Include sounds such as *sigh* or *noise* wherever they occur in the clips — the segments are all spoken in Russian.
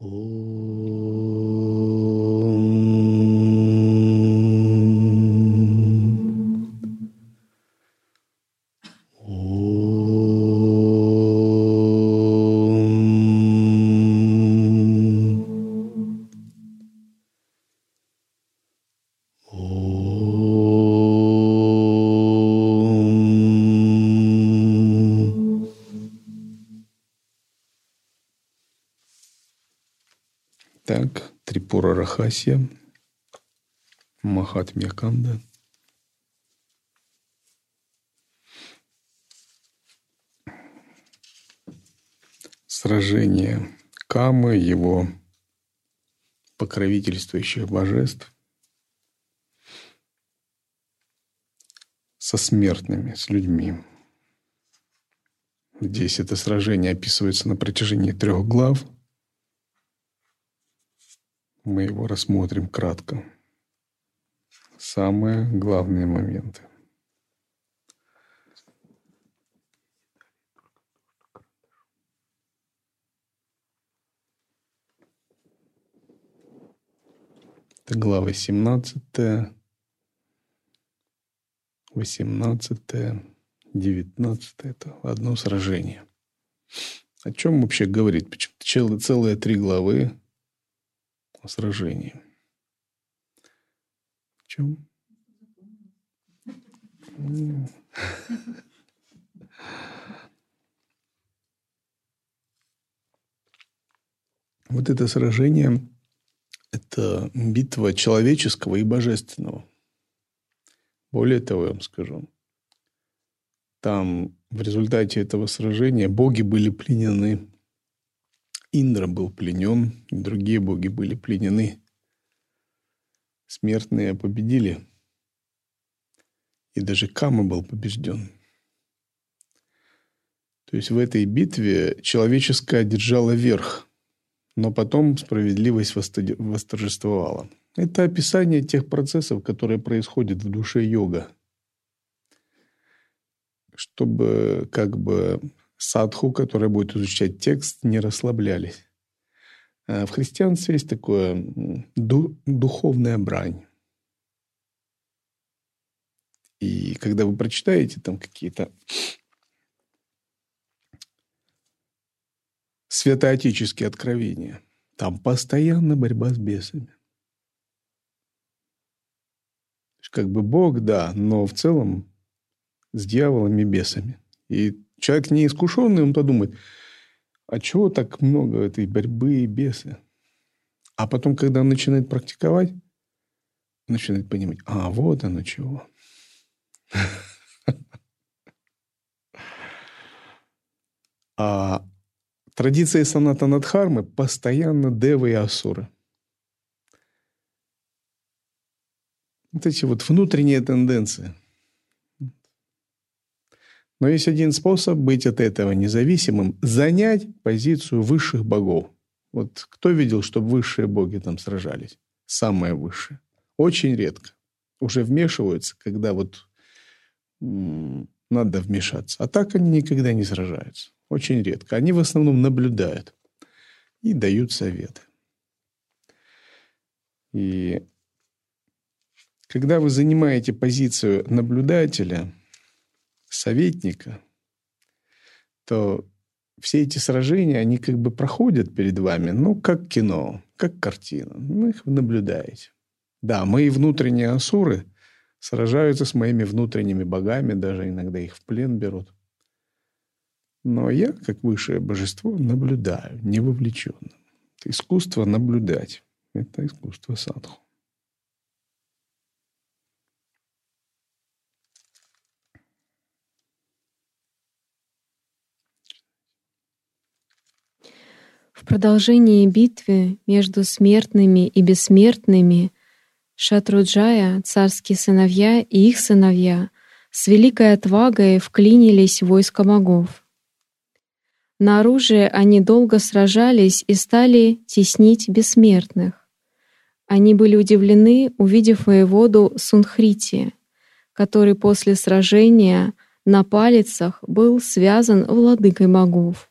Oh. Рахасия, Махатмья Канда. Сражение Камы, его покровительствующих божеств со смертными, с людьми. Здесь это сражение описывается на протяжении трех глав – мы его рассмотрим кратко. Самые главные моменты. Это глава 17, 18, 19. Это одно сражение. О чем вообще говорит? Почему целые три главы о сражении. В чем? Вот это сражение – это битва человеческого и божественного. Более того, я вам скажу, там в результате этого сражения боги были пленены Индра был пленен, другие боги были пленены. Смертные победили. И даже Кама был побежден. То есть в этой битве человеческое одержало верх, но потом справедливость восторжествовала. Это описание тех процессов, которые происходят в душе йога. Чтобы как бы садху, который будет изучать текст, не расслаблялись. А в христианстве есть такое духовная брань. И когда вы прочитаете там какие-то святоотеческие откровения, там постоянно борьба с бесами. Как бы Бог, да, но в целом с дьяволами и бесами. И человек неискушенный, он подумает, а чего так много этой борьбы и бесы? А потом, когда он начинает практиковать, начинает понимать, а вот оно чего. А традиция санатанадхармы постоянно девы и асуры. Вот эти вот внутренние тенденции – но есть один способ быть от этого независимым – занять позицию высших богов. Вот кто видел, чтобы высшие боги там сражались? Самые высшие. Очень редко. Уже вмешиваются, когда вот надо вмешаться. А так они никогда не сражаются. Очень редко. Они в основном наблюдают и дают советы. И когда вы занимаете позицию наблюдателя – советника, то все эти сражения, они как бы проходят перед вами, ну, как кино, как картина. Ну, их вы наблюдаете. Да, мои внутренние асуры сражаются с моими внутренними богами, даже иногда их в плен берут. Но я, как высшее божество, наблюдаю, не вовлечен. Это искусство наблюдать. Это искусство садху. В продолжении битвы между смертными и бессмертными Шатруджая, царские сыновья и их сыновья с великой отвагой вклинились в войско богов. На оружие они долго сражались и стали теснить бессмертных. Они были удивлены, увидев воеводу Сунхрити, который после сражения на палицах был связан владыкой богов.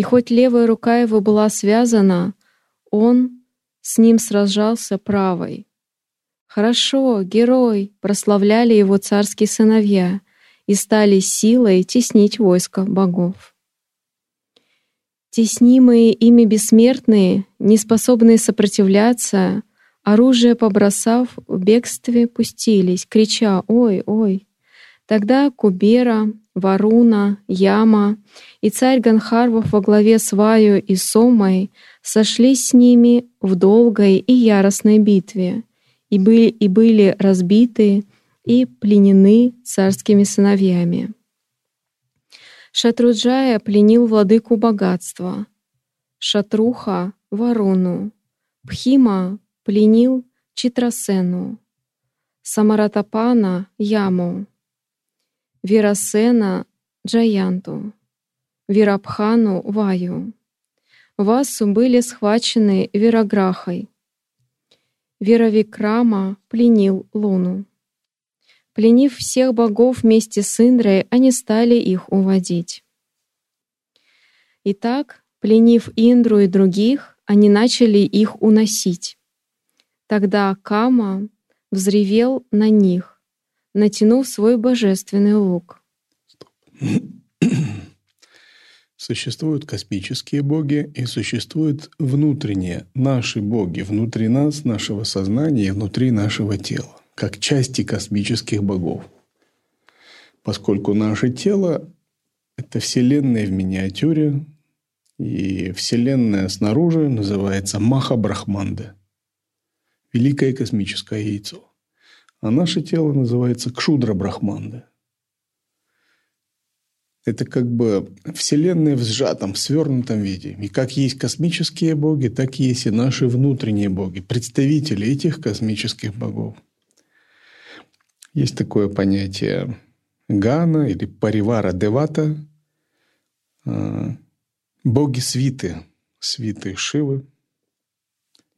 И хоть левая рука его была связана, он с ним сражался правой. Хорошо, герой, прославляли его царские сыновья и стали силой теснить войско богов. Теснимые ими бессмертные, неспособные сопротивляться, оружие побросав, в бегстве пустились, крича «Ой, ой!». Тогда Кубера, Варуна, Яма и царь Ганхарвов во главе с Ваю и Сомой сошлись с ними в долгой и яростной битве и были, и были разбиты и пленены царскими сыновьями. Шатруджая пленил владыку богатства, Шатруха — Варуну, Пхима пленил Читрасену, Самаратапана — Яму, Вирасена — Джаянту, Вирабхану — Ваю. Васу были схвачены Вираграхой. Виравикрама пленил Луну. Пленив всех богов вместе с Индрой, они стали их уводить. Итак, пленив Индру и других, они начали их уносить. Тогда Кама взревел на них, натянув свой божественный лук. *clears throat* Существуют космические боги и существуют внутренние, наши боги, внутри нас, нашего сознания и внутри нашего тела как части космических богов. Поскольку наше тело – это Вселенная в миниатюре, и Вселенная снаружи называется Маха Брахманда – великое космическое яйцо. А наше тело называется Кшудра Брахманда. Это как бы Вселенная в сжатом, в свернутом виде. И как есть космические боги, так есть и наши внутренние боги, представители этих космических богов – есть такое понятие Гана или Паривара Девата, а, боги свиты, свиты Шивы.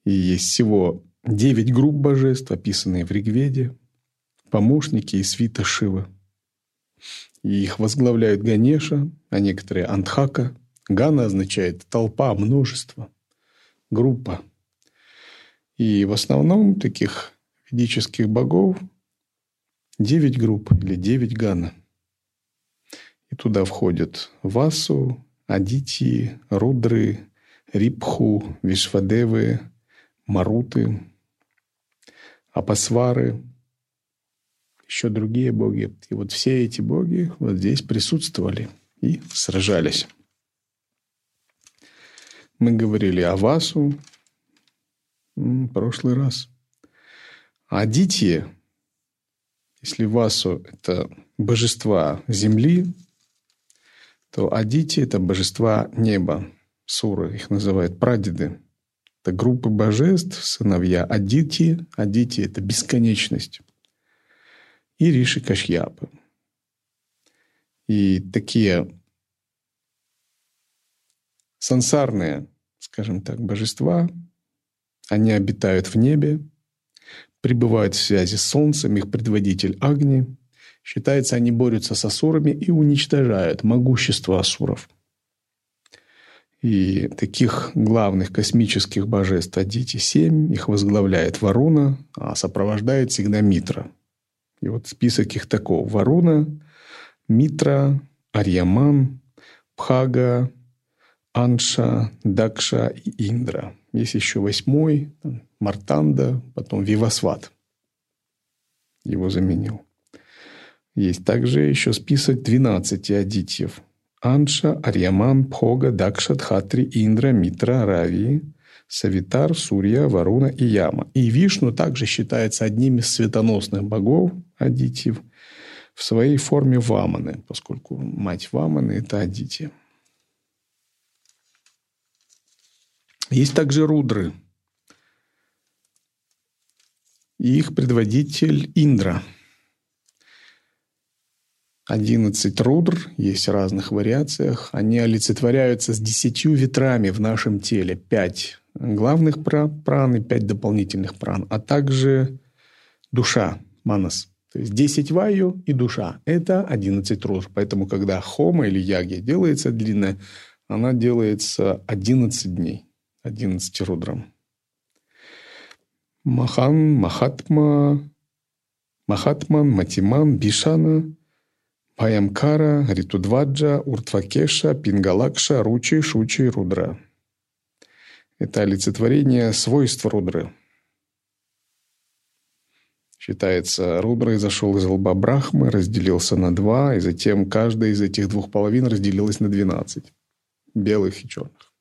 И есть всего девять групп божеств, описанные в Ригведе, помощники и свита Шивы. И их возглавляют Ганеша, а некоторые Антхака. Гана означает толпа, множество, группа. И в основном таких ведических богов девять групп или девять гана. И туда входят Васу, Адити, Рудры, Рипху, Вишвадевы, Маруты, Апасвары, еще другие боги. И вот все эти боги вот здесь присутствовали и сражались. Мы говорили о Васу в прошлый раз. Адитье если Васу – это божества земли, то Адити – это божества неба. Суры их называют прадеды. Это группы божеств, сыновья Адити. Адити – это бесконечность. И Риши Кашьяпы. И такие сансарные, скажем так, божества, они обитают в небе, пребывают в связи с Солнцем, их предводитель Агни. Считается, они борются с асурами и уничтожают могущество асуров. И таких главных космических божеств Адити семь, их возглавляет Варуна, а сопровождает всегда Митра. И вот список их таков. Варуна, Митра, Арьяман, Пхага, Анша, Дакша и Индра. Есть еще восьмой, Мартанда, потом Вивасват его заменил. Есть также еще список 12 адитьев. Анша, Арьяман, Пхога, Дакша, Дхатри, Индра, Митра, Рави, Савитар, Сурья, Варуна и Яма. И Вишну также считается одним из светоносных богов адитьев в своей форме Ваманы, поскольку мать Ваманы – это адития. Есть также рудры – и их предводитель Индра. Одиннадцать рудр, есть в разных вариациях. Они олицетворяются с десятью ветрами в нашем теле. Пять главных пран и пять дополнительных пран, а также душа, манас. То есть десять ваю и душа. Это одиннадцать рудр. Поэтому, когда хома или яги делается длинная, она делается одиннадцать дней. 11 рудрам. Махан, Махатма, Махатман, Матиман, Бишана, Бхаямкара, Ритудваджа, Уртвакеша, Пингалакша, Ручи, Шучи, Рудра. Это олицетворение свойств Рудры. Считается, Рудра изошел из лба Брахмы, разделился на два, и затем каждая из этих двух половин разделилась на двенадцать. Белых и черных.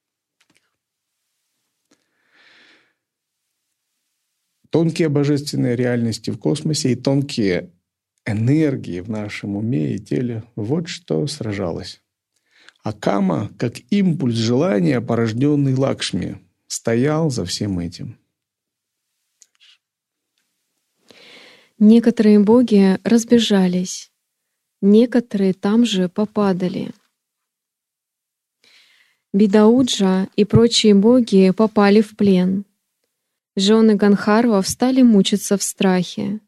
Тонкие божественные реальности в космосе и тонкие энергии в нашем уме и теле – вот что сражалось. А Кама, как импульс желания, порожденный Лакшми, стоял за всем этим. Некоторые боги разбежались, некоторые там же попадали. Бидауджа и прочие боги попали в плен. Жены Ганхарва стали мучиться в страхе.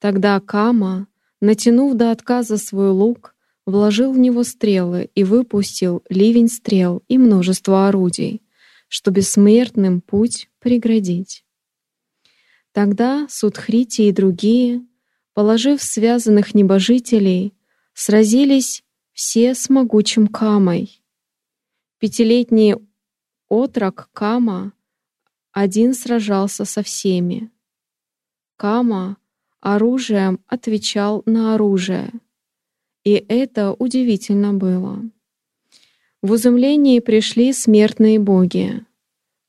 Тогда Кама, натянув до отказа свой лук, вложил в него стрелы и выпустил ливень стрел и множество орудий, чтобы смертным путь преградить. Тогда Судхрити и другие, положив связанных небожителей, сразились все с могучим Камой. Пятилетний отрок Кама один сражался со всеми. Кама оружием отвечал на оружие. И это удивительно было. В изумлении пришли смертные боги.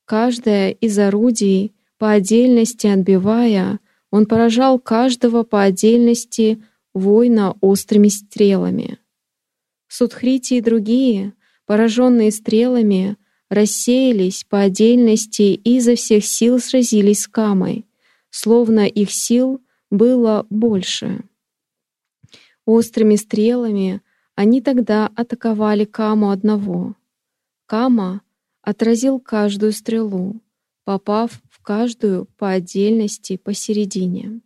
Каждое из орудий, по отдельности отбивая, он поражал каждого по отдельности воина острыми стрелами. Судхрити и другие, пораженные стрелами, рассеялись по отдельности и изо всех сил сразились с Камой, словно их сил было больше. Острыми стрелами они тогда атаковали Каму одного. Кама отразил каждую стрелу, попав в каждую по отдельности посередине.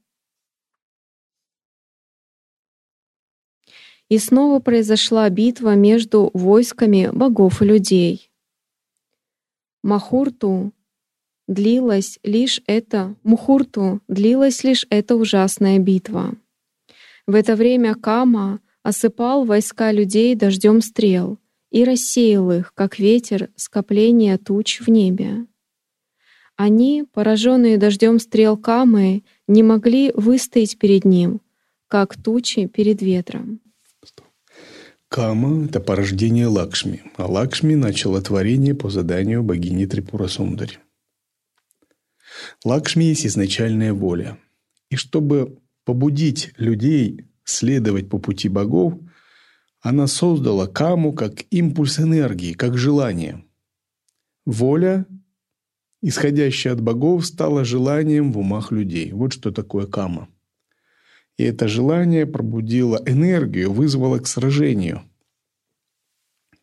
И снова произошла битва между войсками богов и людей. Махурту длилась лишь эта Мухурту длилась лишь эта ужасная битва. В это время Кама осыпал войска людей дождем стрел и рассеял их, как ветер скопления туч в небе. Они, пораженные дождем стрел Камы, не могли выстоять перед ним, как тучи перед ветром. Кама — это порождение Лакшми, а Лакшми начало творение по заданию богини Трипура Сундари. Лакшми есть изначальная воля. И чтобы побудить людей следовать по пути богов, она создала Каму как импульс энергии, как желание. Воля, исходящая от богов, стала желанием в умах людей. Вот что такое Кама – и это желание пробудило энергию, вызвало к сражению.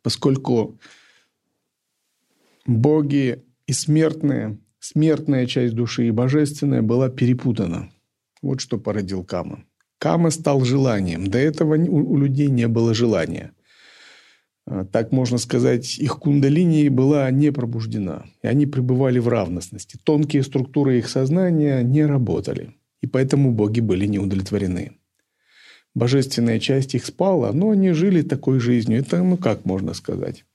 Поскольку боги и смертные, смертная часть души и божественная была перепутана. Вот что породил Кама. Кама стал желанием. До этого у людей не было желания. А, так можно сказать, их кундалини была не пробуждена. И они пребывали в равностности. Тонкие структуры их сознания не работали и поэтому боги были не удовлетворены. Божественная часть их спала, но они жили такой жизнью. Это, ну как можно сказать?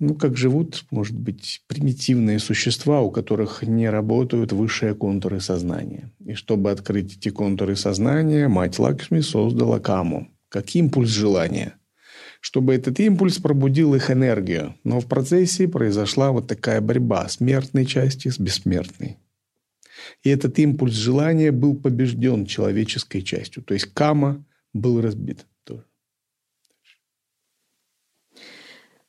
Ну, как живут, может быть, примитивные существа, у которых не работают высшие контуры сознания. И чтобы открыть эти контуры сознания, мать Лакшми создала Каму, как импульс желания чтобы этот импульс пробудил их энергию. Но в процессе произошла вот такая борьба смертной части с бессмертной. И этот импульс желания был побежден человеческой частью. То есть кама был разбит. Тоже.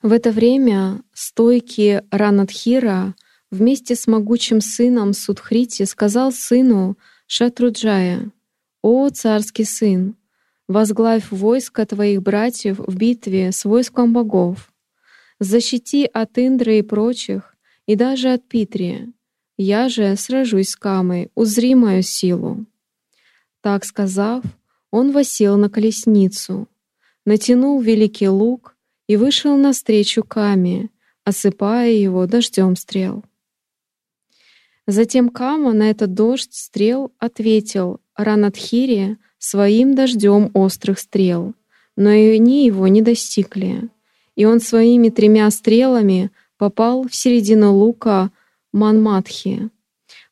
В это время стойкий Ранадхира вместе с могучим сыном Судхрити сказал сыну Шатруджая, «О, царский сын, возглавь войско твоих братьев в битве с войском богов. Защити от Индры и прочих, и даже от Питрия. Я же сражусь с Камой, узри мою силу». Так сказав, он восел на колесницу, натянул великий лук и вышел навстречу Каме, осыпая его дождем стрел. Затем Кама на этот дождь стрел ответил Ранадхире своим дождем острых стрел, но и они его не достигли. И он своими тремя стрелами попал в середину лука Манматхи,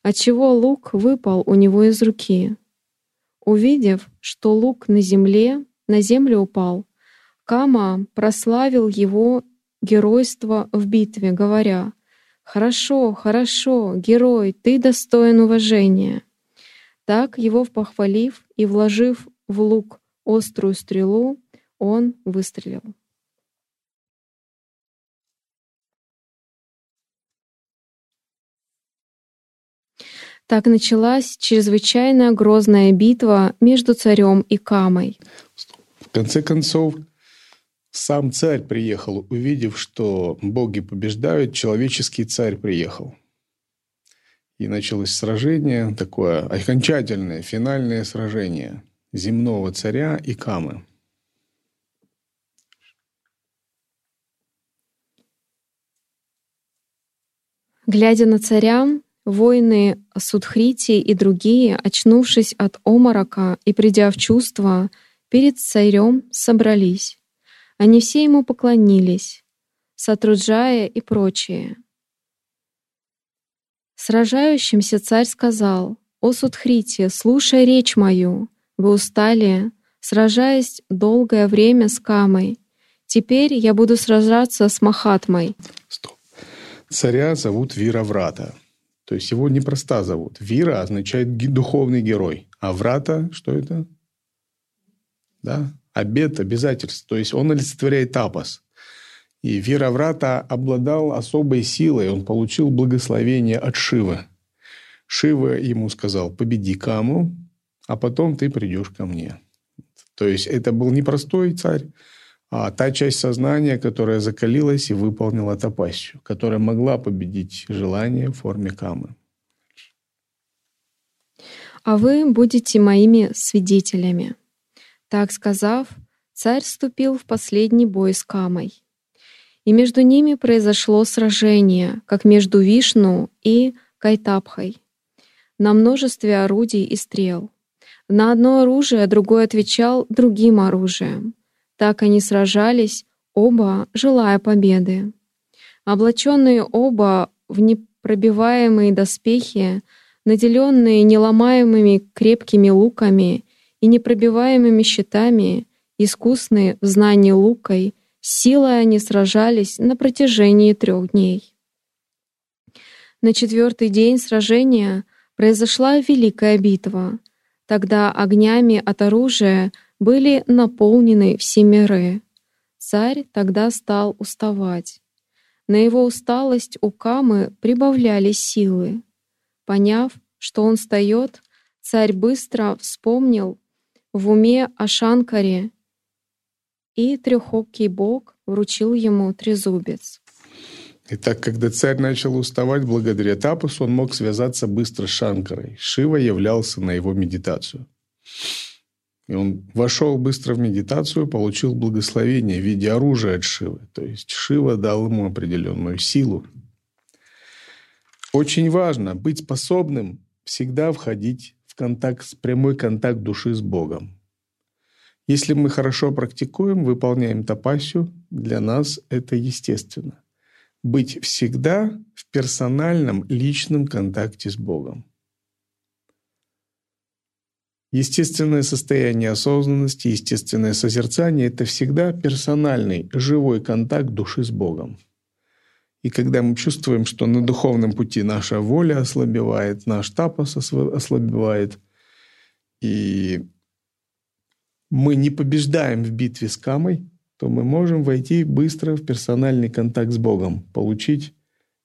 отчего лук выпал у него из руки. Увидев, что лук на земле, на землю упал, Кама прославил его геройство в битве, говоря: "Хорошо, хорошо, герой, ты достоин уважения". Так его похвалив и вложив в лук острую стрелу, он выстрелил. Так началась чрезвычайно грозная битва между царем и Камой. В конце концов, сам царь приехал, увидев, что боги побеждают, человеческий царь приехал. И началось сражение, такое окончательное, финальное сражение земного царя и Камы. Глядя на царя, Воины Судхрити и другие, очнувшись от оморока и придя в чувство, перед царем собрались. Они все ему поклонились, Сатруджая и прочие. Сражающимся царь сказал, «О Судхрити, слушай речь мою, вы устали, сражаясь долгое время с Камой. Теперь я буду сражаться с Махатмой». Стоп. Царя зовут Вираврата. То есть его непроста зовут. Вира означает духовный герой. А врата, что это? Да? Обет, обязательство. То есть он олицетворяет тапос. И Вира Врата обладал особой силой. Он получил благословение от Шивы. Шива ему сказал, победи Каму, а потом ты придешь ко мне. То есть это был непростой царь, а та часть сознания, которая закалилась и выполнила тапасию, которая могла победить желание в форме камы. А вы будете моими свидетелями. Так сказав, царь вступил в последний бой с Камой. И между ними произошло сражение, как между Вишну и Кайтапхой, на множестве орудий и стрел. На одно оружие другой отвечал другим оружием. Так они сражались, оба желая победы. Облаченные оба в непробиваемые доспехи, наделенные неломаемыми крепкими луками и непробиваемыми щитами, искусные в знании лукой, силой они сражались на протяжении трех дней. На четвертый день сражения произошла великая битва. Тогда огнями от оружия были наполнены все миры. Царь тогда стал уставать. На его усталость у Камы прибавлялись силы. Поняв, что он встает, царь быстро вспомнил в уме о Шанкаре, и трехокий бог вручил ему трезубец. Итак, когда царь начал уставать благодаря тапусу, он мог связаться быстро с Шанкарой. Шива являлся на его медитацию. И он вошел быстро в медитацию, получил благословение в виде оружия от Шивы. То есть Шива дал ему определенную силу. Очень важно быть способным всегда входить контакт, прямой контакт души с Богом. Если мы хорошо практикуем, выполняем тапасию, для нас это естественно. Быть всегда в персональном, личном контакте с Богом. Естественное состояние осознанности, естественное созерцание – это всегда персональный, живой контакт души с Богом. И когда мы чувствуем, что на духовном пути наша воля ослабевает, наш тапос ослабевает, и мы не побеждаем в битве с камой, то мы можем войти быстро в персональный контакт с Богом, получить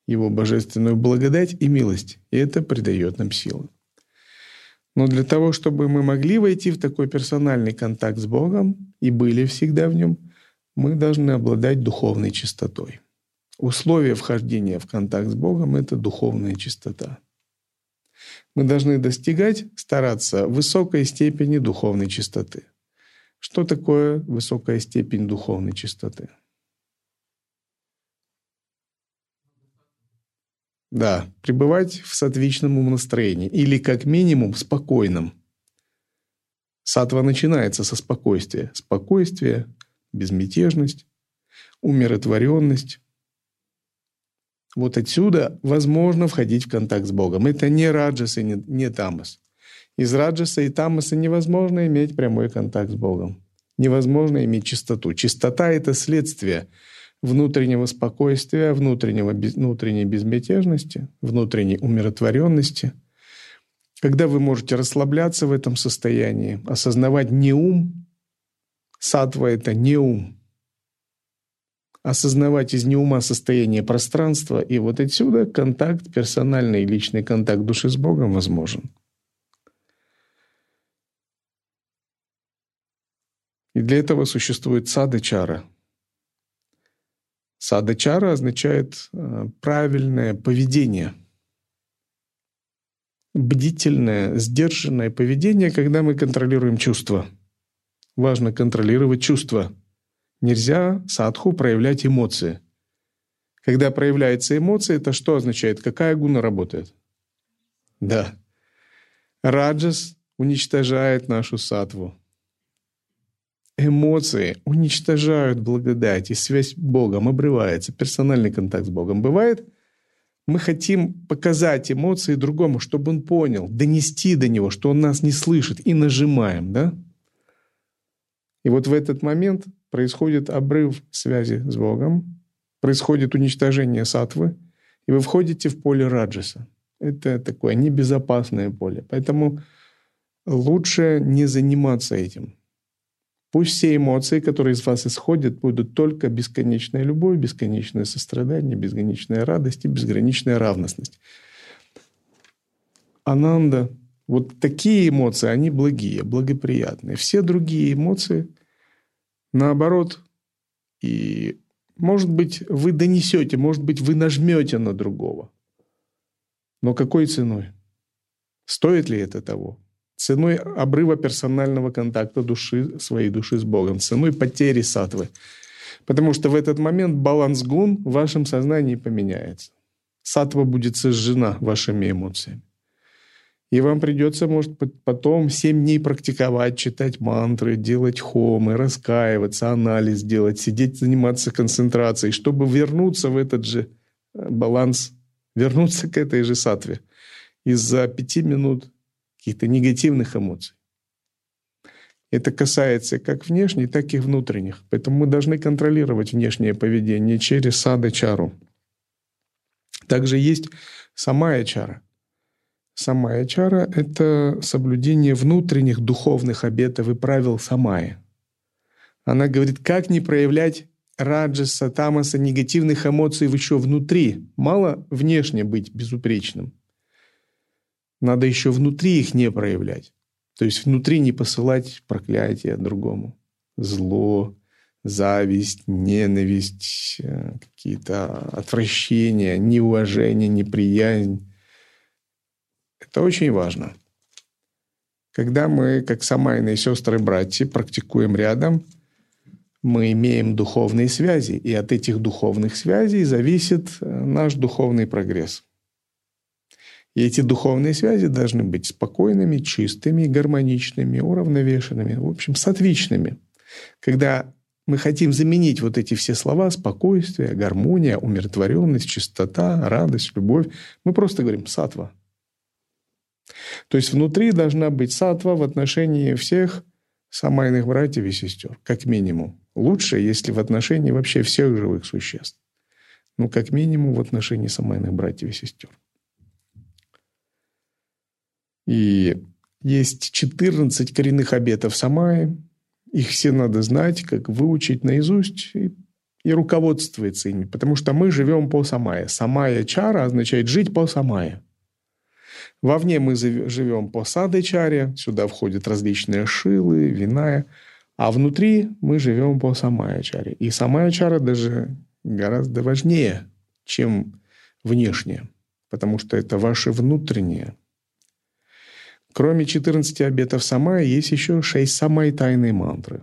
Его божественную благодать и милость. И это придает нам силы. Но для того, чтобы мы могли войти в такой персональный контакт с Богом и были всегда в нем, мы должны обладать духовной чистотой. Условие вхождения в контакт с Богом – это духовная чистота. Мы должны достигать, стараться высокой степени духовной чистоты. Что такое высокая степень духовной чистоты? Да, пребывать в сатвичном умонастроении или как минимум спокойном. Сатва начинается со спокойствия. Спокойствие, безмятежность, умиротворенность, вот отсюда возможно входить в контакт с Богом. Это не раджас и не, не тамас. Из раджаса и тамаса невозможно иметь прямой контакт с Богом. Невозможно иметь чистоту. Чистота – это следствие внутреннего спокойствия, внутреннего, внутренней безмятежности, внутренней умиротворенности. Когда вы можете расслабляться в этом состоянии, осознавать не ум, сатва – это не ум, осознавать из неума состояние пространства, и вот отсюда контакт, персональный личный контакт души с Богом возможен. И для этого существует садачара. Садачара означает э, правильное поведение, бдительное, сдержанное поведение, когда мы контролируем чувства. Важно контролировать чувства. Нельзя садху проявлять эмоции. Когда проявляется эмоция, это что означает? Какая гуна работает? Да. Раджас уничтожает нашу сатву эмоции уничтожают благодать, и связь с Богом обрывается, персональный контакт с Богом бывает. Мы хотим показать эмоции другому, чтобы он понял, донести до него, что он нас не слышит, и нажимаем, да? И вот в этот момент происходит обрыв связи с Богом, происходит уничтожение сатвы, и вы входите в поле раджаса. Это такое небезопасное поле. Поэтому лучше не заниматься этим. Пусть все эмоции, которые из вас исходят, будут только бесконечная любовь, бесконечное сострадание, безграничная радость и безграничная равностность. Ананда, вот такие эмоции, они благие, благоприятные. Все другие эмоции, наоборот, и может быть, вы донесете, может быть, вы нажмете на другого. Но какой ценой? Стоит ли это того? ценой обрыва персонального контакта души, своей души с Богом, ценой потери сатвы. Потому что в этот момент баланс гун в вашем сознании поменяется. Сатва будет сожжена вашими эмоциями. И вам придется, может потом 7 дней практиковать, читать мантры, делать хомы, раскаиваться, анализ делать, сидеть, заниматься концентрацией, чтобы вернуться в этот же э, баланс, вернуться к этой же сатве. Из-за пяти минут каких-то негативных эмоций. Это касается как внешних, так и внутренних. Поэтому мы должны контролировать внешнее поведение через сада-чару. Также есть самая чара. Самая чара – это соблюдение внутренних духовных обетов и правил самая. Она говорит, как не проявлять раджаса, тамаса, негативных эмоций еще внутри. Мало внешне быть безупречным – надо еще внутри их не проявлять. То есть внутри не посылать проклятие другому. Зло, зависть, ненависть, э, какие-то отвращения, неуважение, неприязнь. Это очень важно. Когда мы, как самайные сестры и братья, практикуем рядом, мы имеем духовные связи, и от этих духовных связей зависит э, наш духовный прогресс. И эти духовные связи должны быть спокойными, чистыми, гармоничными, уравновешенными, в общем, сатвичными. Когда мы хотим заменить вот эти все слова спокойствие, гармония, умиротворенность, чистота, радость, любовь, мы просто говорим сатва. То есть внутри должна быть сатва в отношении всех самайных братьев и сестер, как минимум. Лучше, если в отношении вообще всех живых существ. Ну, как минимум в отношении самайных братьев и сестер. И есть 14 коренных обетов Самаи. Их все надо знать, как выучить наизусть и, и руководствоваться ими. Потому что мы живем по Самае. Самая чара означает жить по Самае. Вовне мы живем по Сады-чаре. Сюда входят различные шилы, виная. А внутри мы живем по Самая-чаре. И Самая-чара даже гораздо важнее, чем внешнее. Потому что это ваше внутреннее – Кроме 14 обетов Самая, есть еще 6 самай тайные мантры,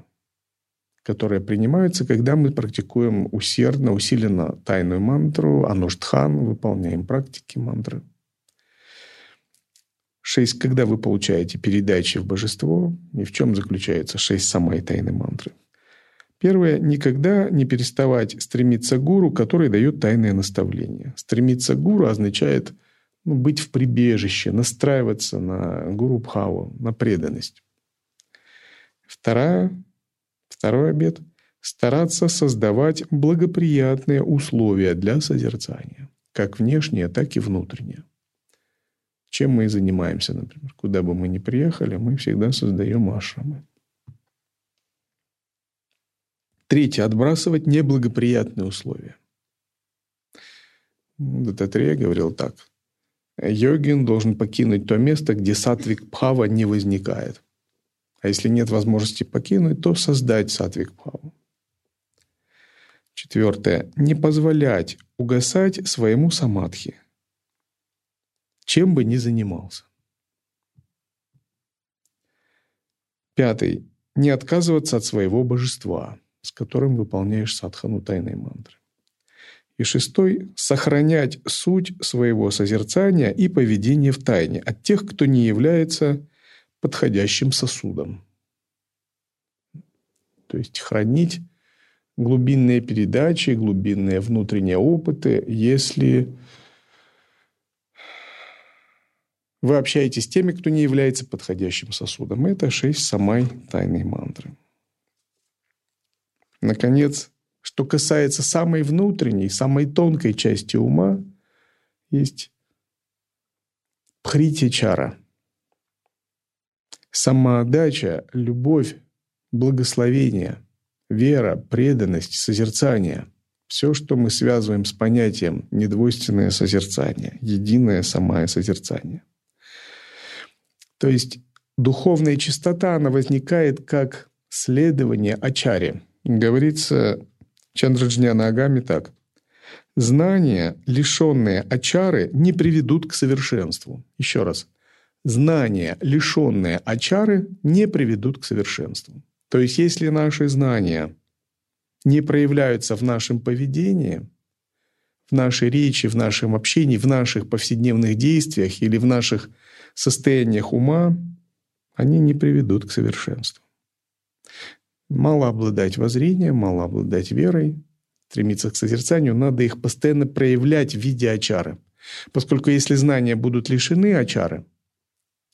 которые принимаются, когда мы практикуем усердно, усиленно тайную мантру, ануштхан, выполняем практики мантры. Шесть, когда вы получаете передачи в божество, и в чем заключается шесть самой тайной мантры. Первое. Никогда не переставать стремиться к гуру, который дает тайное наставление. Стремиться к гуру означает ну, быть в прибежище, настраиваться на гуру Бхаву, на преданность. Вторая, второй обет – стараться создавать благоприятные условия для созерцания, как внешние, так и внутренние. Чем мы и занимаемся, например. Куда бы мы ни приехали, мы всегда создаем ашрамы. Третье. Отбрасывать неблагоприятные условия. Дататрея говорил так. Йогин должен покинуть то место, где сатвик пхава не возникает. А если нет возможности покинуть, то создать сатвик пхаву. Четвертое. Не позволять угасать своему самадхи, чем бы ни занимался. Пятый. Не отказываться от своего божества – с которым выполняешь садхану тайной мантры. И шестой – сохранять суть своего созерцания и поведения в тайне от тех, кто не является подходящим сосудом. То есть хранить глубинные передачи, глубинные внутренние опыты, если вы общаетесь с теми, кто не является подходящим сосудом. Это шесть самой тайной мантры. Наконец, что касается самой внутренней, самой тонкой части ума, есть пхритичара. Самоотдача, любовь, благословение, вера, преданность, созерцание – все, что мы связываем с понятием недвойственное созерцание, единое самое созерцание. То есть духовная чистота, она возникает как следование ачаре – Говорится Чандраджняна Агами так. Знания, лишенные очары, не приведут к совершенству. Еще раз. Знания, лишенные очары, не приведут к совершенству. То есть, если наши знания не проявляются в нашем поведении, в нашей речи, в нашем общении, в наших повседневных действиях или в наших состояниях ума, они не приведут к совершенству. Мало обладать воззрением, мало обладать верой, стремиться к созерцанию, надо их постоянно проявлять в виде очары. Поскольку если знания будут лишены очары,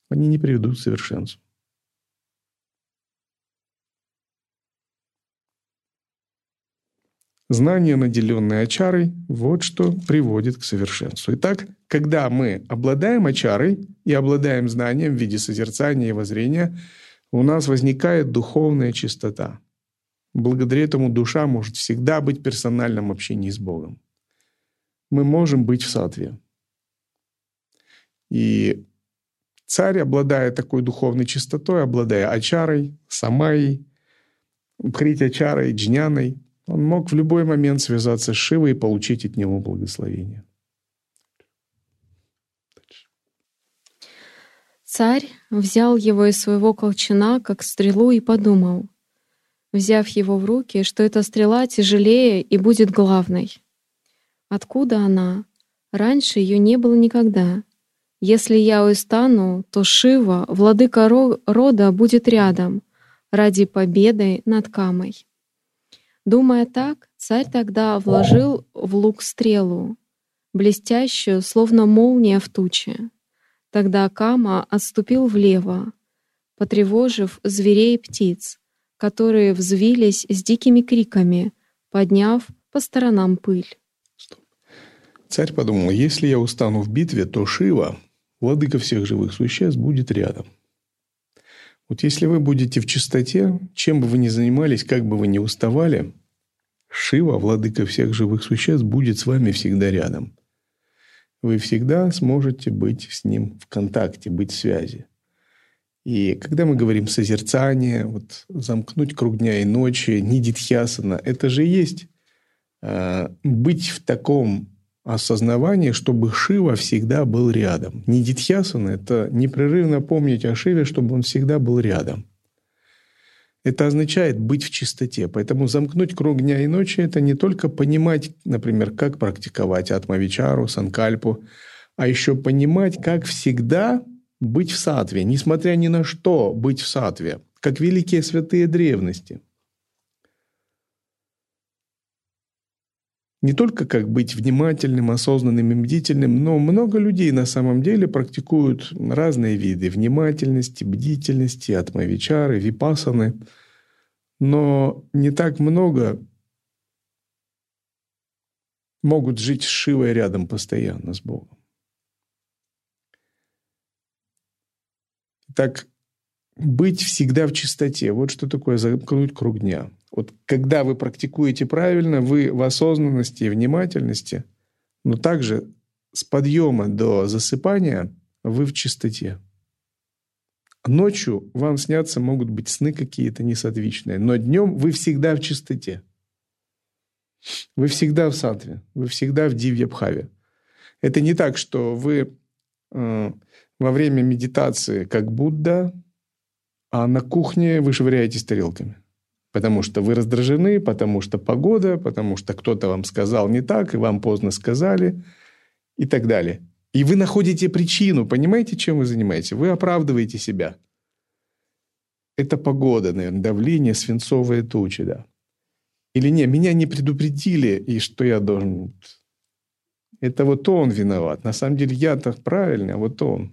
они не приведут к совершенству. Знание, наделенное очарой, вот что приводит к совершенству. Итак, когда мы обладаем очарой и обладаем знанием в виде созерцания и воззрения – у нас возникает духовная чистота. Благодаря этому душа может всегда быть в персональном общении с Богом. Мы можем быть в сатве. И царь, обладая такой духовной чистотой, обладая ачарой, самай, ачарой, джняной, он мог в любой момент связаться с Шивой и получить от него благословение. Царь взял его из своего колчана, как стрелу, и подумал, взяв его в руки, что эта стрела тяжелее и будет главной. Откуда она? Раньше ее не было никогда. Если я устану, то Шива, владыка рода, будет рядом ради победы над Камой. Думая так, царь тогда вложил в лук стрелу, блестящую, словно молния в туче. Тогда Кама отступил влево, потревожив зверей и птиц, которые взвились с дикими криками, подняв по сторонам пыль. Царь подумал, если я устану в битве, то Шива, владыка всех живых существ, будет рядом. Вот если вы будете в чистоте, чем бы вы ни занимались, как бы вы ни уставали, Шива, владыка всех живых существ, будет с вами всегда рядом вы всегда сможете быть с ним в контакте, быть в связи. И когда мы говорим созерцание, вот замкнуть круг дня и ночи, нидитхьясана, это же есть э, быть в таком осознавании, чтобы Шива всегда был рядом. Нидитхьясана – это непрерывно помнить о Шиве, чтобы он всегда был рядом. Это означает быть в чистоте. Поэтому замкнуть круг дня и ночи – это не только понимать, например, как практиковать атмавичару, санкальпу, а еще понимать, как всегда быть в сатве, несмотря ни на что быть в сатве, как великие святые древности. Не только как быть внимательным, осознанным и бдительным, но много людей на самом деле практикуют разные виды внимательности, бдительности, атмавичары, випасаны – но не так много могут жить с Шивой рядом постоянно с Богом. Так быть всегда в чистоте. Вот что такое замкнуть круг дня. Вот когда вы практикуете правильно, вы в осознанности и внимательности, но также с подъема до засыпания вы в чистоте. Ночью вам снятся могут быть сны какие-то несоответственные, но днем вы всегда в чистоте. Вы всегда в сатве, вы всегда в дивьябхаве. Это не так, что вы э, во время медитации как Будда, а на кухне вы швыряетесь тарелками. Потому что вы раздражены, потому что погода, потому что кто-то вам сказал не так, и вам поздно сказали, и так далее. И вы находите причину, понимаете, чем вы занимаетесь? Вы оправдываете себя. Это погода, наверное, давление, свинцовые тучи, да. Или не, меня не предупредили, и что я должен... Это вот он виноват. На самом деле я-то правильный, а вот он.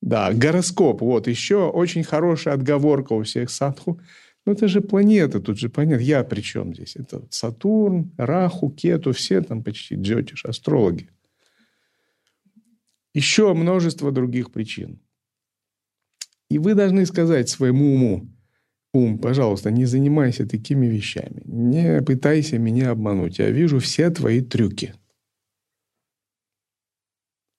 Да, гороскоп. Вот еще очень хорошая отговорка у всех садху. Ну, это же планета, тут же понятно. Я при чем здесь? Это Сатурн, Раху, Кету, все там почти джотиш, астрологи. Еще множество других причин. И вы должны сказать своему уму, ум, пожалуйста, не занимайся такими вещами. Не пытайся меня обмануть. Я вижу все твои трюки.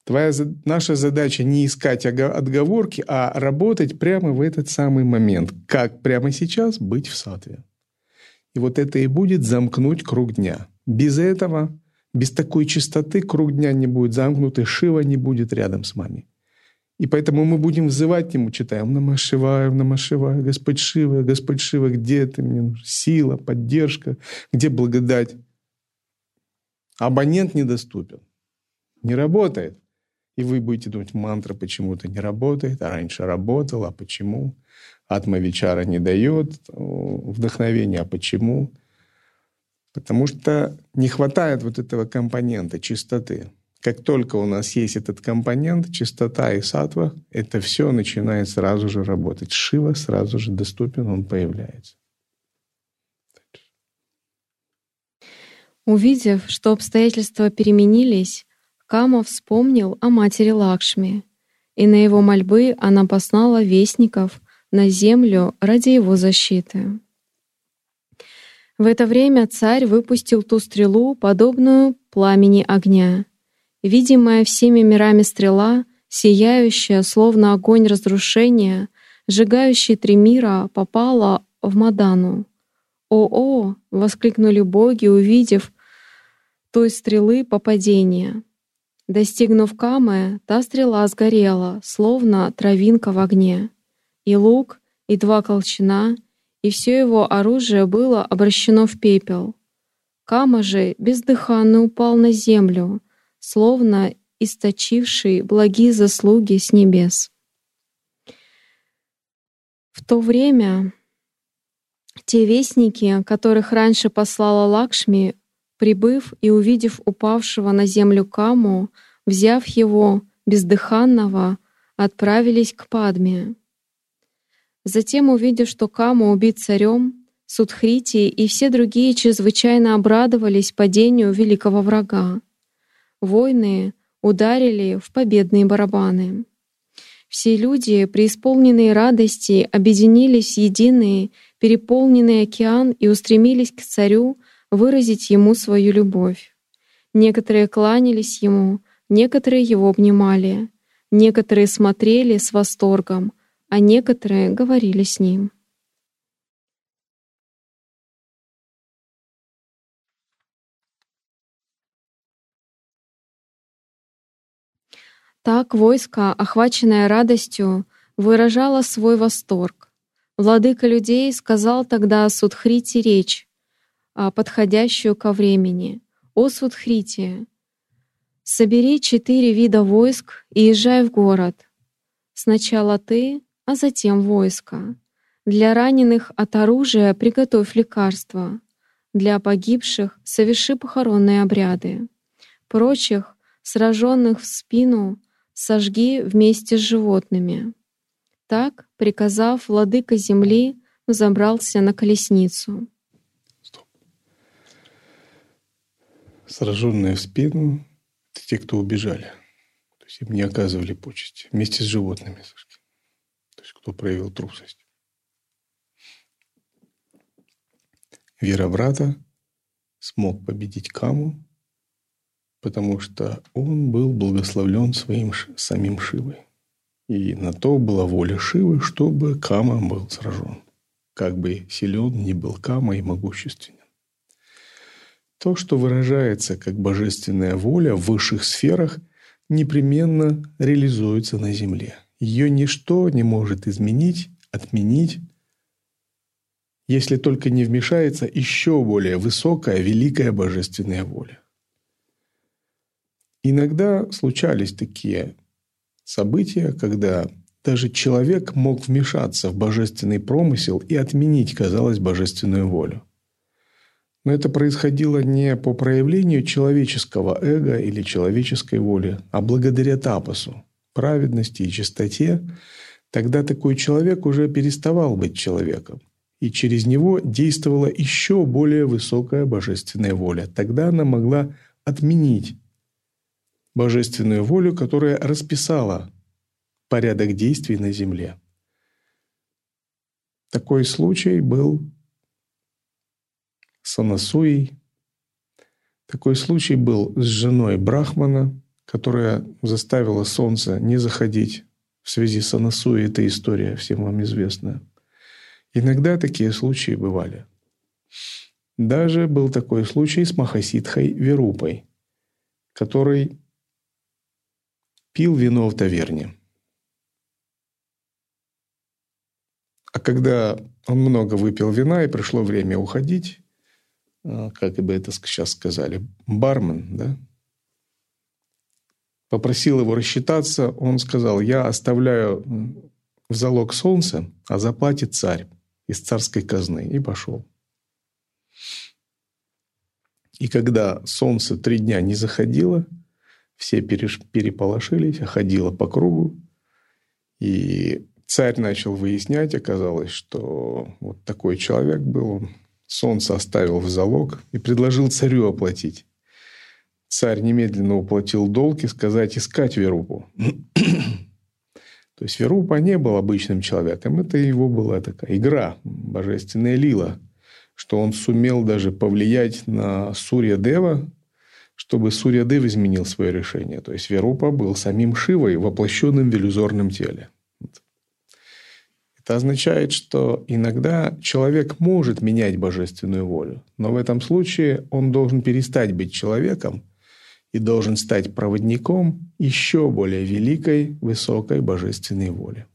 Твоя, наша задача не искать отговорки, а работать прямо в этот самый момент. Как прямо сейчас быть в сатве. И вот это и будет замкнуть круг дня. Без этого без такой чистоты круг дня не будет замкнут, и Шива не будет рядом с вами. И поэтому мы будем взывать к Нему, читаем «Нама Шивая, Нама Шивая, Господь Шива, Господь Шива, где ты мне нужен? Сила, поддержка, где благодать?» Абонент недоступен, не работает. И вы будете думать, мантра почему-то не работает, а раньше работала, а почему? Атмавичара не дает вдохновения, а почему? Потому что не хватает вот этого компонента чистоты. Как только у нас есть этот компонент, чистота и сатва, это все начинает сразу же работать. Шива сразу же доступен, он появляется. Увидев, что обстоятельства переменились, Кама вспомнил о матери Лакшми, и на его мольбы она послала вестников на землю ради его защиты. В это время царь выпустил ту стрелу, подобную пламени огня. Видимая всеми мирами стрела, сияющая, словно огонь разрушения, сжигающий три мира, попала в Мадану. «О-о!» — воскликнули боги, увидев той стрелы попадения. Достигнув Камы, та стрела сгорела, словно травинка в огне. И лук, и два колчана, и все его оружие было обращено в пепел. Кама же бездыханно упал на землю, словно источивший благие заслуги с небес. В то время те вестники, которых раньше послала Лакшми, прибыв и увидев упавшего на землю Каму, взяв его бездыханного, отправились к Падме. Затем, увидев, что Кама убит царем, Судхрити и все другие чрезвычайно обрадовались падению великого врага. Войны ударили в победные барабаны. Все люди, преисполненные радости, объединились в единый, переполненный океан и устремились к царю выразить ему свою любовь. Некоторые кланялись ему, некоторые его обнимали, некоторые смотрели с восторгом, а некоторые говорили с ним. Так войско, охваченное радостью, выражало свой восторг. Владыка людей сказал тогда Судхрити речь, подходящую ко времени. «О Судхрити, собери четыре вида войск и езжай в город. Сначала ты, а затем войско. Для раненых от оружия приготовь лекарства. Для погибших соверши похоронные обряды. Прочих, сраженных в спину, сожги вместе с животными. Так, приказав, владыка земли забрался на колесницу. Сраженные в спину — это те, кто убежали. То есть им не оказывали почести. Вместе с животными. То есть кто проявил трусость. Вера брата смог победить Каму, потому что он был благословлен своим самим Шивой. И на то была воля Шивы, чтобы Кама был сражен. Как бы силен ни был Кама и могущественен. То, что выражается как божественная воля в высших сферах, непременно реализуется на Земле. Ее ничто не может изменить, отменить, если только не вмешается еще более высокая, великая божественная воля. Иногда случались такие события, когда даже человек мог вмешаться в божественный промысел и отменить, казалось, божественную волю. Но это происходило не по проявлению человеческого эго или человеческой воли, а благодаря тапосу, праведности и чистоте, тогда такой человек уже переставал быть человеком. И через него действовала еще более высокая божественная воля. Тогда она могла отменить божественную волю, которая расписала порядок действий на земле. Такой случай был с Анасуей. Такой случай был с женой Брахмана, которая заставила солнце не заходить в связи с Анасуей. Эта история всем вам известна. Иногда такие случаи бывали. Даже был такой случай с Махасидхой Верупой, который пил вино в таверне. А когда он много выпил вина и пришло время уходить, как бы это сейчас сказали, бармен, да, попросил его рассчитаться, он сказал, я оставляю в залог солнце, а заплатит царь из царской казны, и пошел. И когда солнце три дня не заходило – все переполошились, ходила по кругу. И царь начал выяснять, оказалось, что вот такой человек был, он солнце оставил в залог и предложил царю оплатить. Царь немедленно уплатил долг и сказать искать Верупу. *clears throat* То есть Верупа не был обычным человеком, это его была такая игра, божественная лила, что он сумел даже повлиять на Сурья Дева, чтобы Сурьядев изменил свое решение. То есть Верупа был самим Шивой, воплощенным в иллюзорном теле. Это означает, что иногда человек может менять божественную волю, но в этом случае он должен перестать быть человеком и должен стать проводником еще более великой, высокой божественной воли.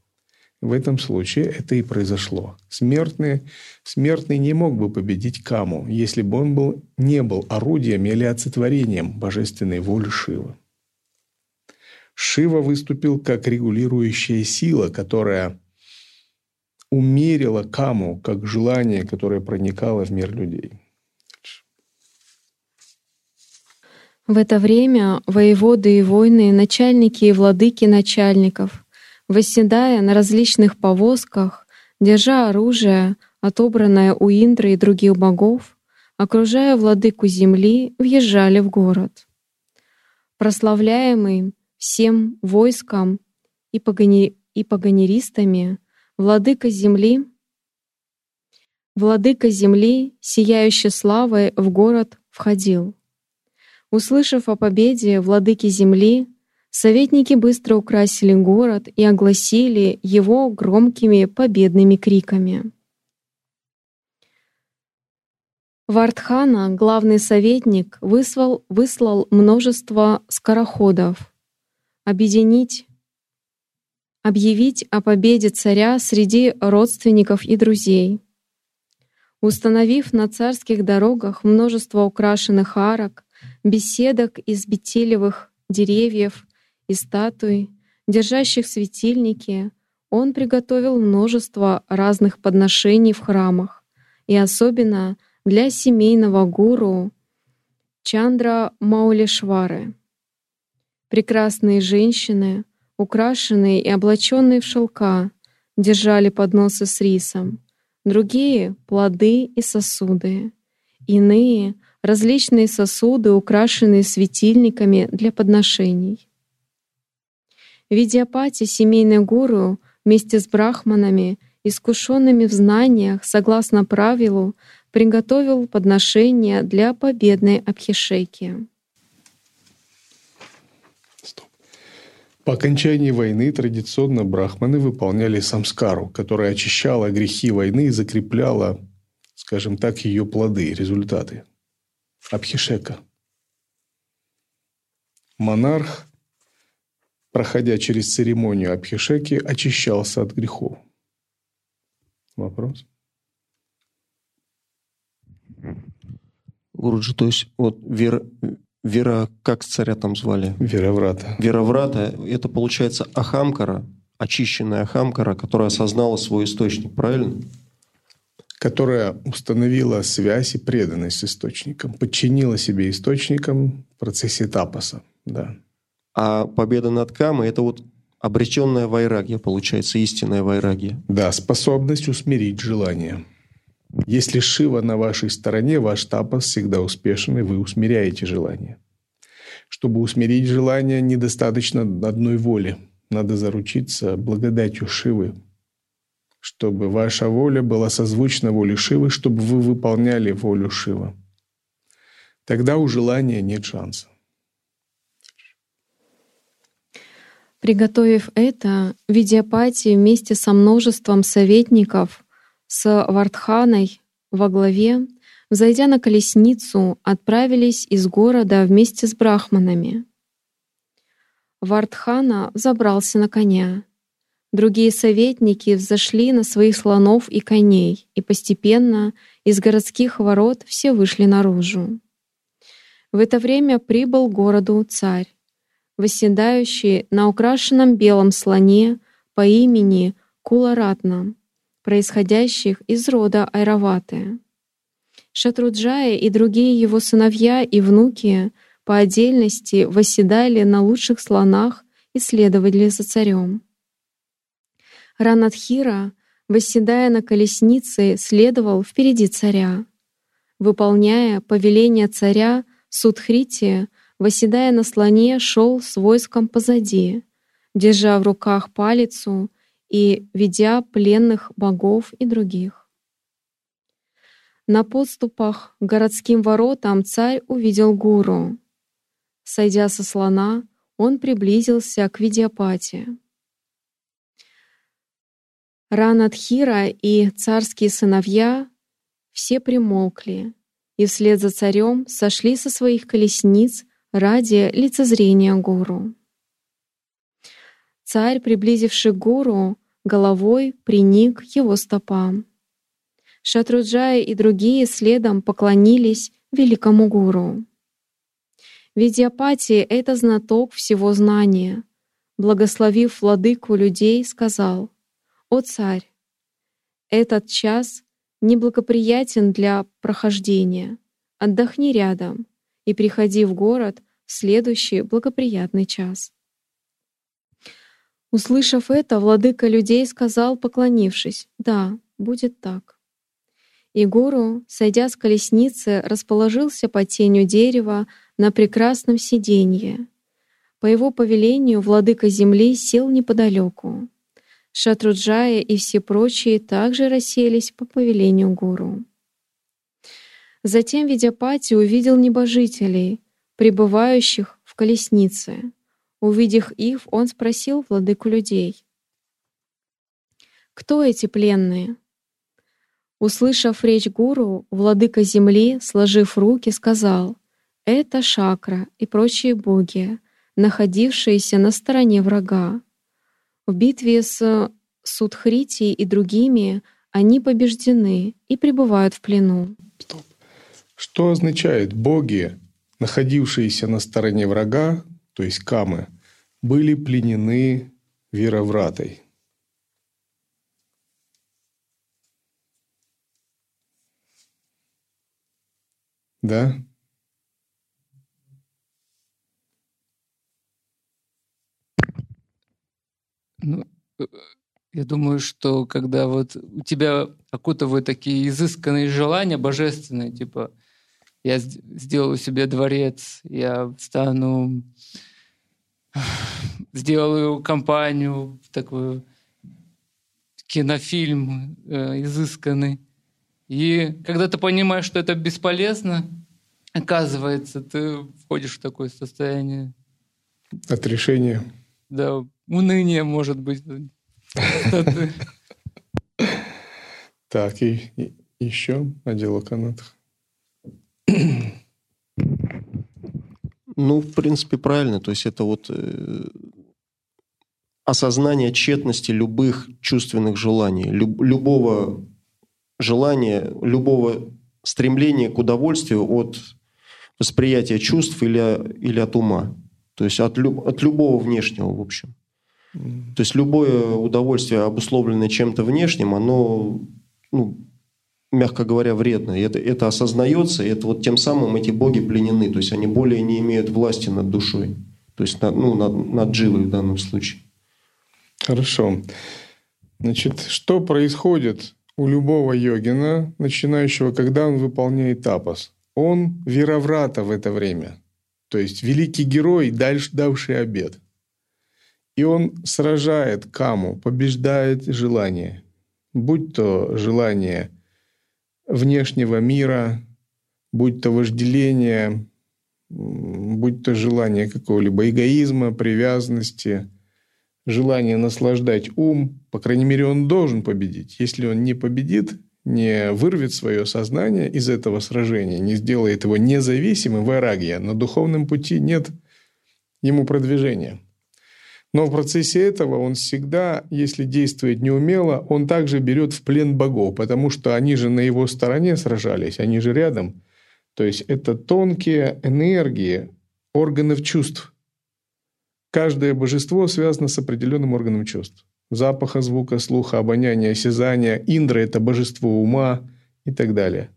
В этом случае это и произошло. Смертный, смертный не мог бы победить Каму, если бы он был, не был орудием или олицетворением божественной воли Шивы. Шива выступил как регулирующая сила, которая умерила Каму как желание, которое проникало в мир людей. В это время воеводы и воины, начальники и владыки начальников – Восседая на различных повозках, держа оружие, отобранное у Индры и других богов, окружая владыку земли, въезжали в город. Прославляемый всем войском и, погани... и погонеристами, владыка земли, владыка земли, сияющий славой, в город входил. Услышав о победе владыки земли, Советники быстро украсили город и огласили его громкими победными криками. Вардхана, главный советник, выслал, выслал множество скороходов объединить объявить о победе царя среди родственников и друзей. Установив на царских дорогах множество украшенных арок, беседок из бетелевых деревьев и статуй, держащих светильники, он приготовил множество разных подношений в храмах, и особенно для семейного гуру Чандра Маулешвары. Прекрасные женщины, украшенные и облаченные в шелка, держали подносы с рисом, другие — плоды и сосуды, иные — различные сосуды, украшенные светильниками для подношений. Видяпати, семейный гуру, вместе с брахманами, искушенными в знаниях, согласно правилу, приготовил подношение для победной Абхишеки. По окончании войны традиционно брахманы выполняли самскару, которая очищала грехи войны и закрепляла, скажем так, ее плоды, результаты. Абхишека. Монарх, проходя через церемонию Абхишеки, очищался от грехов. Вопрос? Гуруджи, то есть вот вера, Вера, как царя там звали? Вероврата. Вероврата. Это получается Ахамкара, очищенная Ахамкара, которая осознала свой источник, правильно? Которая установила связь и преданность с источником, подчинила себе источникам в процессе тапаса. Да. А победа над Камой – это вот обреченная вайрагия, получается, истинная вайрагия. Да, способность усмирить желание. Если Шива на вашей стороне, ваш тапас всегда успешен, и вы усмиряете желание. Чтобы усмирить желание, недостаточно одной воли. Надо заручиться благодатью Шивы, чтобы ваша воля была созвучна воле Шивы, чтобы вы выполняли волю Шива. Тогда у желания нет шанса. Приготовив это, Видиапатия вместе со множеством советников с Вардханой во главе, взойдя на колесницу, отправились из города вместе с брахманами. Вардхана забрался на коня. Другие советники взошли на своих слонов и коней, и постепенно из городских ворот все вышли наружу. В это время прибыл к городу царь, восседающий на украшенном белом слоне по имени Куларатна происходящих из рода Айраваты. Шатруджая и другие его сыновья и внуки по отдельности восседали на лучших слонах и следовали за царем. Ранадхира, восседая на колеснице, следовал впереди царя. Выполняя повеление царя, Судхрити, восседая на слоне, шел с войском позади, держа в руках палицу и ведя пленных богов и других. На подступах к городским воротам царь увидел гуру. Сойдя со слона, он приблизился к Видиапате. Ранадхира и царские сыновья все примолкли и вслед за царем сошли со своих колесниц ради лицезрения гуру. Царь, приблизивший гуру, головой приник к его стопам. Шатруджая и другие следом поклонились великому гуру. Видиапатия — это знаток всего знания. Благословив владыку людей, сказал, «О царь, этот час неблагоприятен для прохождения. Отдохни рядом и приходи в город в следующий благоприятный час». Услышав это, владыка людей сказал, поклонившись, «Да, будет так». И гуру, сойдя с колесницы, расположился под тенью дерева на прекрасном сиденье. По его повелению владыка земли сел неподалеку. Шатруджая и все прочие также расселись по повелению гуру. Затем Видяпати увидел небожителей, пребывающих в колеснице. Увидев их, он спросил владыку людей. «Кто эти пленные?» Услышав речь гуру, владыка земли, сложив руки, сказал, «Это Шакра и прочие боги, находившиеся на стороне врага. В битве с Судхрити и другими они побеждены и пребывают в плену. Что означает боги, находившиеся на стороне врага, то есть камы, были пленены Вировратой? Да? Ну, э, я думаю, что когда вот у тебя окутывают такие изысканные желания божественные, типа я сделаю себе дворец, я стану, сделаю компанию, такую кинофильм э, изысканный. И когда ты понимаешь, что это бесполезно, оказывается, ты входишь в такое состояние. Отрешение. Да, уныние, может быть. Так, и, еще о делоканатах. Ну, в принципе, правильно. То есть это вот э, осознание тщетности любых чувственных желаний, люб, любого желания, любого стремления к удовольствию от восприятия чувств или, или от ума. То есть от, от любого внешнего, в общем. То есть любое удовольствие, обусловленное чем-то внешним, оно, ну, мягко говоря, вредно. И это, это осознается, и это вот тем самым эти боги пленены. То есть они более не имеют власти над душой. То есть над, ну, над, над дживой в данном случае. Хорошо. Значит, что происходит у любого йогина, начинающего, когда он выполняет тапас? Он вироврата в это время. То есть великий герой, дальше давший обед – и он сражает каму, побеждает желание. Будь то желание внешнего мира, будь то вожделение, будь то желание какого-либо эгоизма, привязанности, желание наслаждать ум, по крайней мере, он должен победить. Если он не победит, не вырвет свое сознание из этого сражения, не сделает его независимым, вайрагия, на духовном пути нет ему продвижения – но в процессе этого он всегда, если действует неумело, он также берет в плен богов, потому что они же на его стороне сражались, они же рядом. То есть это тонкие энергии органов чувств. Каждое божество связано с определенным органом чувств. Запаха, звука, слуха, обоняния, осязания. Индра – это божество ума и так далее.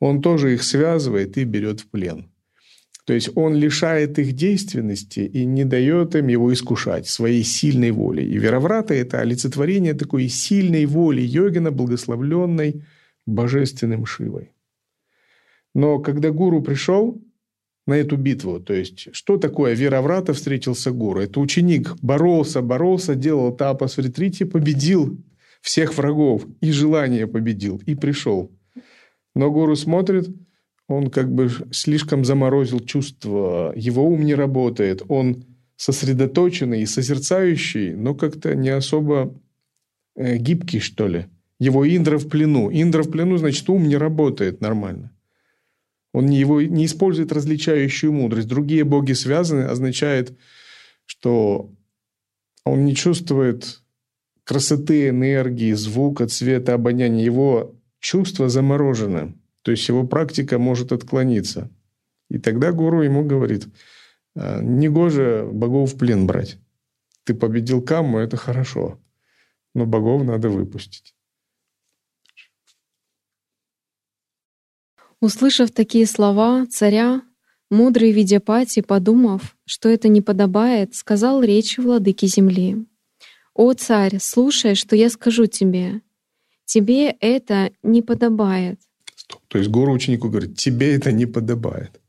Он тоже их связывает и берет в плен. То есть он лишает их действенности и не дает им его искушать своей сильной волей. И Вероврата – это олицетворение такой сильной воли йогина, благословленной божественным Шивой. Но когда гуру пришел на эту битву, то есть что такое Вероврата встретился гуру? Это ученик боролся, боролся, делал тапас в ретрите, победил всех врагов и желание победил, и пришел. Но гуру смотрит – он как бы слишком заморозил чувства, его ум не работает, он сосредоточенный и созерцающий, но как-то не особо э, гибкий, что ли. Его Индра в плену. Индра в плену, значит, ум не работает нормально. Он не, его, не использует различающую мудрость. Другие боги связаны, означает, что он не чувствует красоты, энергии, звука, цвета, обоняния. Его чувства заморожены. То есть его практика может отклониться. И тогда гуру ему говорит, «А, негоже богов в плен брать. Ты победил Камму, это хорошо, но богов надо выпустить. Услышав такие слова царя, мудрый Видяпати, подумав, что это не подобает, сказал речь владыки земли. «О царь, слушай, что я скажу тебе. Тебе это не подобает. То есть гуру ученику говорит, тебе это не подобает.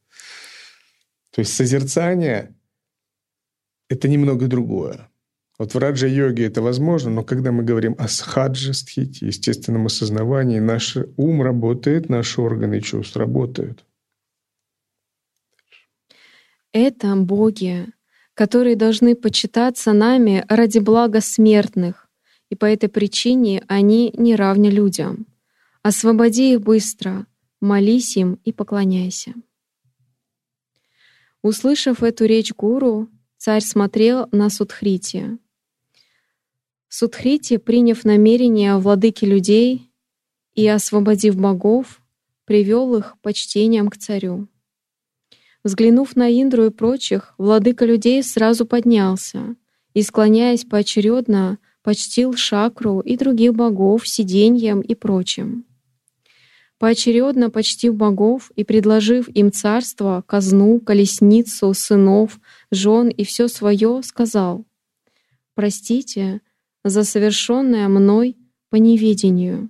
То есть созерцание – это немного другое. Вот в раджа-йоге это возможно, но когда мы говорим о схаджастхите, естественном осознавании, наш ум работает, наши органы чувств работают. Это боги, которые должны почитаться нами ради блага смертных, и по этой причине они не равны людям. Освободи их быстро, молись им и поклоняйся. Услышав эту речь гуру, царь смотрел на Судхрити. Судхрити, приняв намерение владыки людей и освободив богов, привел их почтением к царю. Взглянув на Индру и прочих, владыка людей сразу поднялся и, склоняясь поочередно, почтил Шакру и других богов сиденьем и прочим. Поочередно почтив богов и предложив им царство, казну, колесницу, сынов, жен и все свое, сказал, «Простите за совершенное мной по неведению».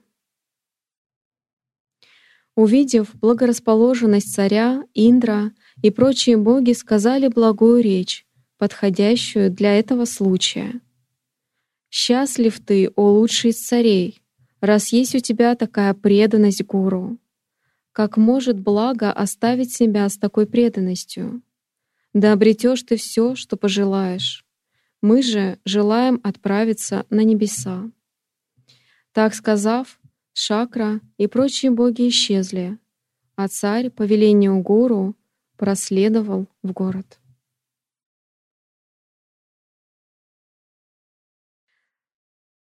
Увидев благорасположенность царя, Индра и прочие боги сказали благую речь, подходящую для этого случая. «Счастлив ты, о лучший из царей, раз есть у тебя такая преданность гуру. Как может благо оставить себя с такой преданностью? Да обретешь ты все, что пожелаешь. Мы же желаем отправиться на небеса. Так сказав, Шакра и прочие боги исчезли, а царь по велению гуру проследовал в город.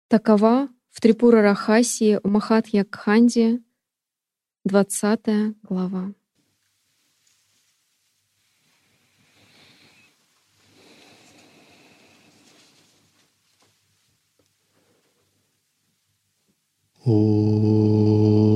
Такова в Трипура Рахаси в Махатья Кханде, 20 глава. О